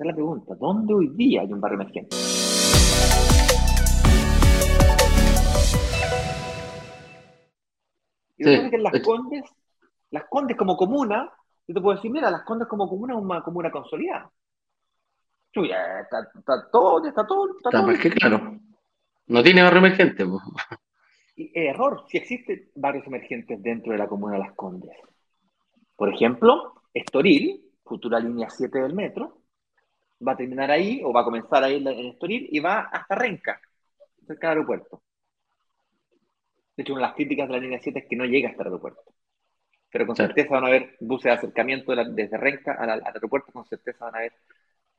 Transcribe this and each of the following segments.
Esa es la pregunta. ¿Dónde hoy día hay un barrio emergente? Y sí. que en Las Condes, Las Condes como comuna, yo te puedo decir, mira, Las Condes como comuna es una comuna consolidada. Chuya, está, está, todo, está todo. Está, todo. Es que claro, no tiene barrio emergente. Y, error, si existen barrios emergentes dentro de la comuna de Las Condes. Por ejemplo, Estoril, futura línea 7 del metro, va a terminar ahí o va a comenzar ahí en Estoril y va hasta Renca, cerca del aeropuerto. De hecho, una de las críticas de la línea 7 es que no llega hasta el aeropuerto. Pero con certeza van a haber buses de acercamiento desde Renca al, aeropuerto, con certeza van a haber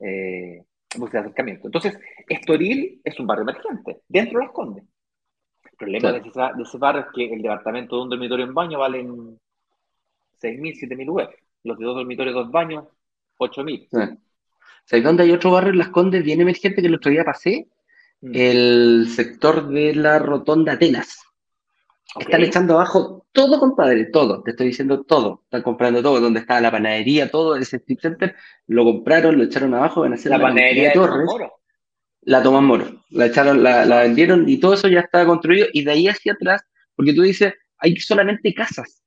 eh, buses de acercamiento. Entonces, Estoril es un barrio emergente, dentro de las Condes. El problema de, ese, barrio es que el departamento de un dormitorio en baño valen 6.000, 7.000 UF. Los de dos dormitorios, dos baños, 8.000. Sí. ¿Sabes dónde hay otro barrio en Las Condes bien emergente que el otro día pasé? Mm. El sector de la Rotonda Atenas. Están echando abajo todo, compadre, todo. Te estoy diciendo todo. Están comprando todo. Donde está la panadería, todo ese strip center, lo compraron, lo echaron abajo, van a hacer la, panadería de Torres. La Tomás Moro. La echaron, la, la, vendieron y todo eso ya está construido. Y de ahí hacia atrás, porque tú dices, hay solamente casas.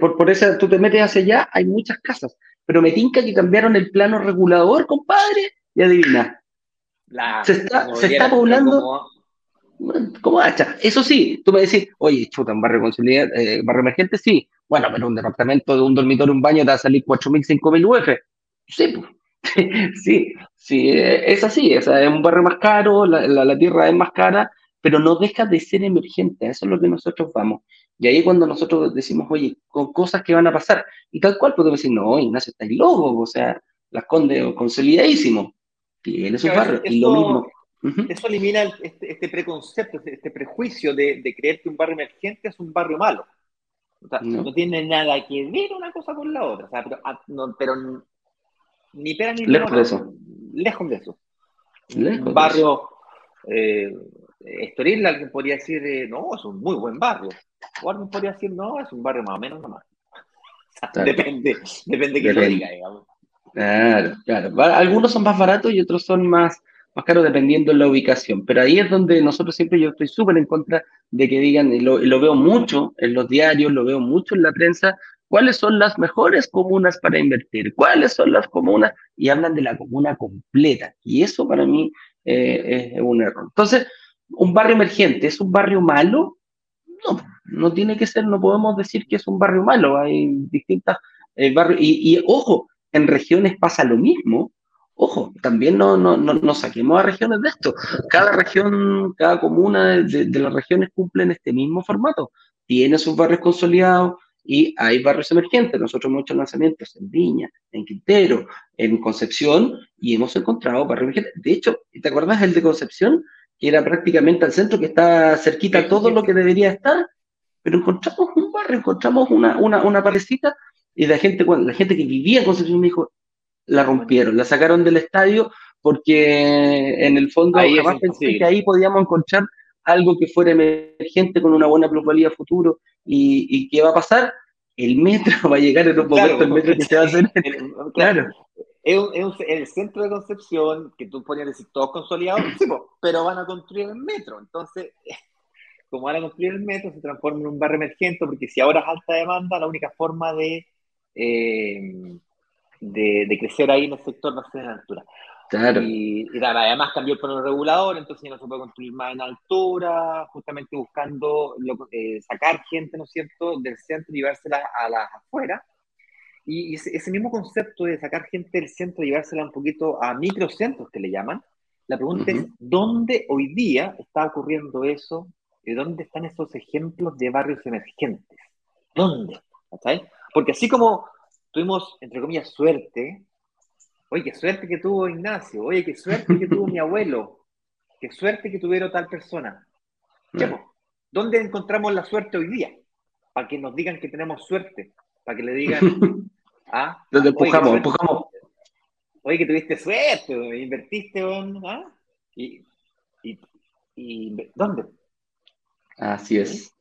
por, por eso tú te metes hacia allá, hay muchas casas. Pero me tinca que cambiaron el plano regulador, compadre, y adivina. se está, se está poblando. Como... hacha. Eso sí, tú me decís, oye, chuta, un barrio, eh, barrio emergente, sí. Bueno, pero un departamento de un dormitorio, un baño, te va a salir 4.000, 5.000 UF. Sí, sí, sí, eh, es así. es un barrio más caro, la, la, tierra es más cara, pero no deja de ser emergente. Eso es lo que nosotros vamos. Y ahí cuando nosotros decimos, oye, con cosas que van a pasar, y tal cual podemos decir, no, Ignacio está loco, o sea, las conde consolidadísimo, tiene su barrio, y lo mismo. Eso elimina este, este, preconcepto, este, este, prejuicio de, de, creer que un barrio emergente es un barrio malo. O sea, no. tiene nada que ver una cosa con la otra. O sea, pero, ah, no, pero ni pera ni Lejos de eso. Lejos de eso. un barrio eh, Estoril, alguien podría decir, eh, no, es un muy buen barrio. O alguien podría decir, no, es un barrio más o menos nomás. Depende, depende que lo diga, digamos. Claro, claro. Algunos son más baratos y otros son más, más caros dependiendo de la ubicación. Pero ahí es donde nosotros siempre, yo estoy súper en contra de que digan, y lo, lo, veo mucho en los diarios, lo veo mucho en la prensa, cuáles son las mejores comunas para invertir, cuáles son las comunas, y hablan de la comuna completa. Y eso para mí eh, es un error. Entonces, ¿un barrio emergente es un barrio malo? No, no tiene que ser, no podemos decir que es un barrio malo, hay distintas eh, barrios, y, ojo, en regiones pasa lo mismo, ojo, también no, no, no, saquemos a regiones de esto, cada región, cada comuna de, de, las regiones cumplen este mismo formato, tiene sus barrios consolidados, y hay barrios emergentes. Nosotros hemos hecho lanzamientos en Viña, en Quintero, en Concepción y hemos encontrado barrios emergentes. De hecho, ¿te acuerdas el de Concepción? Que era prácticamente al centro, que está cerquita todo lo que debería estar pero encontramos un barrio, encontramos una, una, una parecita y la gente, la gente que vivía en Concepción me dijo, la rompieron, la sacaron del estadio porque en el fondo ahí jamás pensé que ahí podíamos encontrar algo que fuera emergente con una buena plusvalía futuro y, y ¿qué va a pasar? El metro va a llegar en un momento, el metro que se va a hacer. claro. Es, un, es el centro de Concepción, que tú podrías decir todos consolidados, pero van a construir el metro. Entonces, como van a construir el metro, se transforma en un barrio emergente, porque si ahora es alta demanda, la única forma de, eh, de, crecer ahí en el sector va a ser en altura. Claro. Y, además cambió el plano regulador, entonces ya no se puede construir más en altura, justamente buscando eh, sacar gente, ¿no es cierto?, del centro y llevársela a las afueras. Y ese, mismo concepto de sacar gente del centro y llevársela un poquito a microcentros que le llaman, la pregunta es, ¿dónde hoy día está ocurriendo eso ¿De dónde están esos ejemplos de barrios emergentes? ¿Dónde? Porque así como tuvimos, entre comillas, suerte, oye, qué suerte que tuvo Ignacio, oye, qué suerte que tuvo mi abuelo, qué suerte que tuvieron tal persona. ¿Dónde encontramos la suerte hoy día? Para que nos digan que tenemos suerte, para que le digan, ah, ¿Dónde empujamos? empujamos. Oye, que tuviste suerte, invertiste, ¿ah? y, y, ¿dónde? Así es.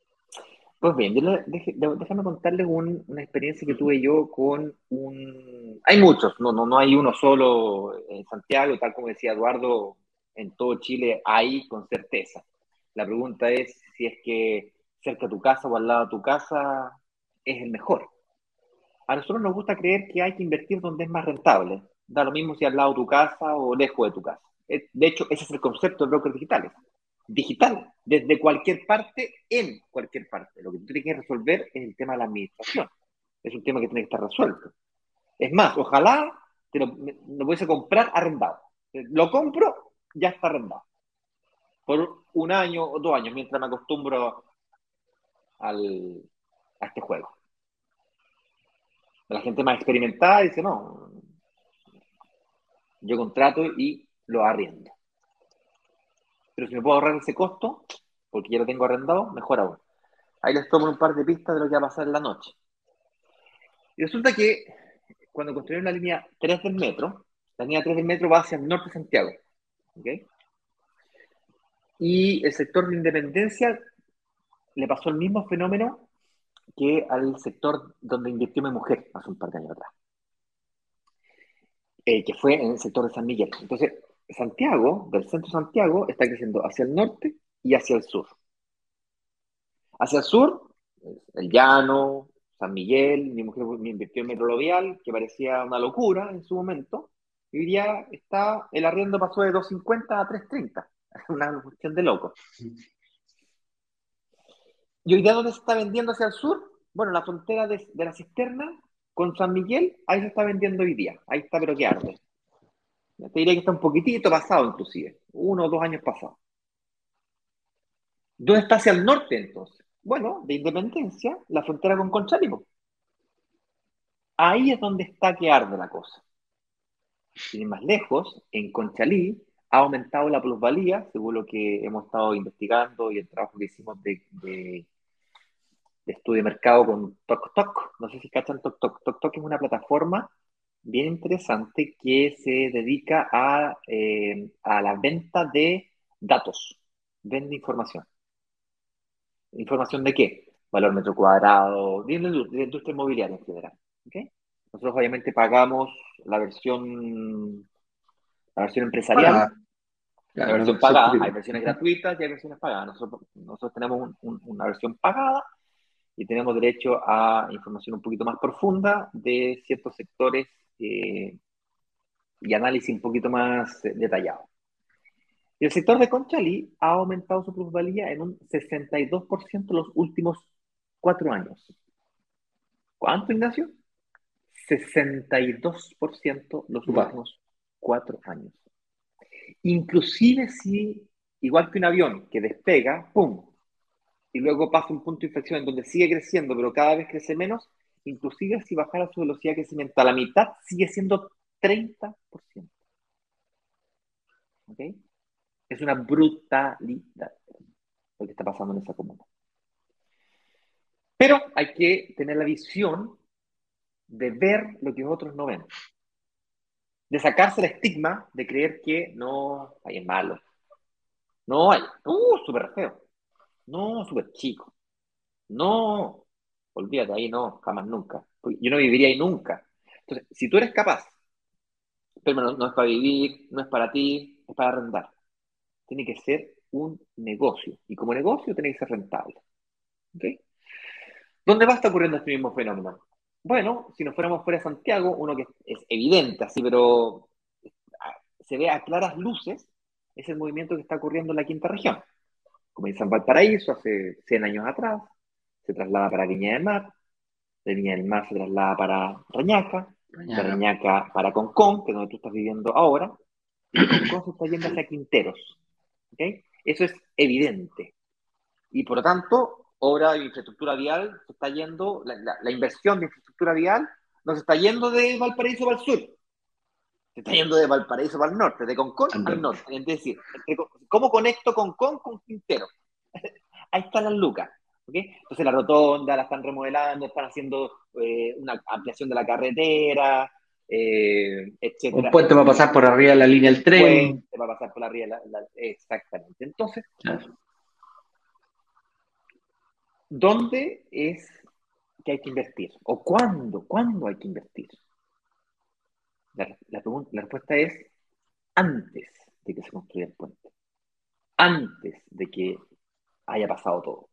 Pues bien, déjame contarles una experiencia que tuve yo con un... Hay muchos, no, no, no hay uno solo en Santiago, tal como decía Eduardo, en todo Chile hay con certeza. La pregunta es si es que cerca de tu casa o al lado de tu casa es el mejor. A nosotros nos gusta creer que hay que invertir donde es más rentable. Da lo mismo si al lado de tu casa o lejos de tu casa. De hecho, ese es el concepto de brokers digitales digital, desde cualquier parte, en cualquier parte. Lo que tú tienes que resolver es el tema de la administración. Es un tema que tiene que estar resuelto. Es más, ojalá te lo, lo pudiese comprar arrendado. Lo compro, ya está arrendado. Por un año o dos años, mientras me acostumbro al, a este juego. La gente más experimentada dice, no, yo contrato y lo arriendo. Pero si me puedo ahorrar ese costo, porque ya lo tengo arrendado, mejor aún. Ahí les tomo un par de pistas de lo que va a pasar en la noche. Y resulta que cuando construyeron la línea 3 del metro, la línea 3 del metro va hacia el norte de Santiago. Y el sector de Independencia le pasó el mismo fenómeno que al sector donde invirtió mi mujer hace un par de años atrás, eh, que fue en el sector de San Miguel. Entonces, Santiago, del centro de Santiago, está creciendo hacia el norte y hacia el sur. Hacia el sur, el llano, San Miguel, mi mujer me invirtió en metro que parecía una locura en su momento, y hoy día está, el arriendo pasó de 2.50 a 3.30, una cuestión de loco. ¿Y hoy día dónde se está vendiendo hacia el sur? Bueno, la frontera de, de la cisterna con San Miguel, ahí se está vendiendo hoy día, ahí está pero que arde. Te diría que está un poquitito pasado, inclusive, uno o dos años pasados. ¿Dónde está hacia el norte entonces? Bueno, de Independencia, la frontera con Conchalí. Ahí es donde está que arde la cosa. Sin más lejos, en Conchalí ha aumentado la plusvalía, según lo que hemos estado investigando y el trabajo que hicimos de, de, estudio de mercado con TokTok. No sé si cachan TokTok. TokTok es una plataforma bien interesante que se dedica a, eh, a la venta de datos, vende información. ¿Información de qué? Valor metro cuadrado, de la industria inmobiliaria en general. Nosotros obviamente pagamos la versión, la versión empresarial, la versión pagada. Hay versiones gratuitas y hay versiones pagadas. Nosotros, nosotros tenemos una versión pagada y tenemos derecho a información un poquito más profunda de ciertos sectores eh, y análisis un poquito más eh, detallado. El sector de Conchalí ha aumentado su plusvalía en un 62% los últimos cuatro años. ¿Cuánto, Ignacio? 62% los últimos cuatro años. Inclusive si, igual que un avión que despega, ¡pum! Y luego pasa un punto de inflexión en donde sigue creciendo, pero cada vez crece menos, inclusive si bajara su velocidad de crecimiento a la mitad, sigue siendo 30%. ¿Ok? Es una brutalidad lo que está pasando en esa comuna. Pero hay que tener la visión de ver lo que otros no ven. De sacarse el estigma de creer que no hay es malo. No hay. Uh, súper feo. No, súper chico. No, olvídate, ahí no, jamás nunca. Yo no viviría ahí nunca. Entonces, si tú eres capaz, pero no, es para vivir, no es para ti, es para arrendar. Tiene que ser un negocio. Y como negocio tiene que ser rentable. ¿Dónde va a estar ocurriendo este mismo fenómeno? Bueno, si nos fuéramos fuera de Santiago, uno que es evidente, así, pero ah, se ve a claras luces, es el movimiento que está ocurriendo en la quinta región. Como en Valparaíso hace 100 años atrás, se traslada para Viña del Mar, de Viña del Mar se traslada para Reñaca, de Reñaca para Concón, que es donde tú estás viviendo ahora, y Concón se está yendo hacia Quinteros. ¿okay? Eso es evidente. Y por lo tanto, obra de infraestructura vial se está yendo, la, inversión de infraestructura vial no se está yendo de Valparaíso para el sur, se está yendo de Valparaíso para el norte, de Concón al norte. Es decir, ¿cómo conecto Concón con Quintero? Ahí están las lucas. Entonces la rotonda la están remodelando, están haciendo eh, una ampliación de la carretera, eh, etc. Un puente va a pasar por arriba de la línea del tren. Un puente va a pasar por arriba de la, exactamente. Entonces, ¿dónde es que hay que invertir? ¿O cuándo? ¿Cuándo hay que invertir? La, la, la respuesta es antes de que se construya el puente. Antes de que haya pasado todo.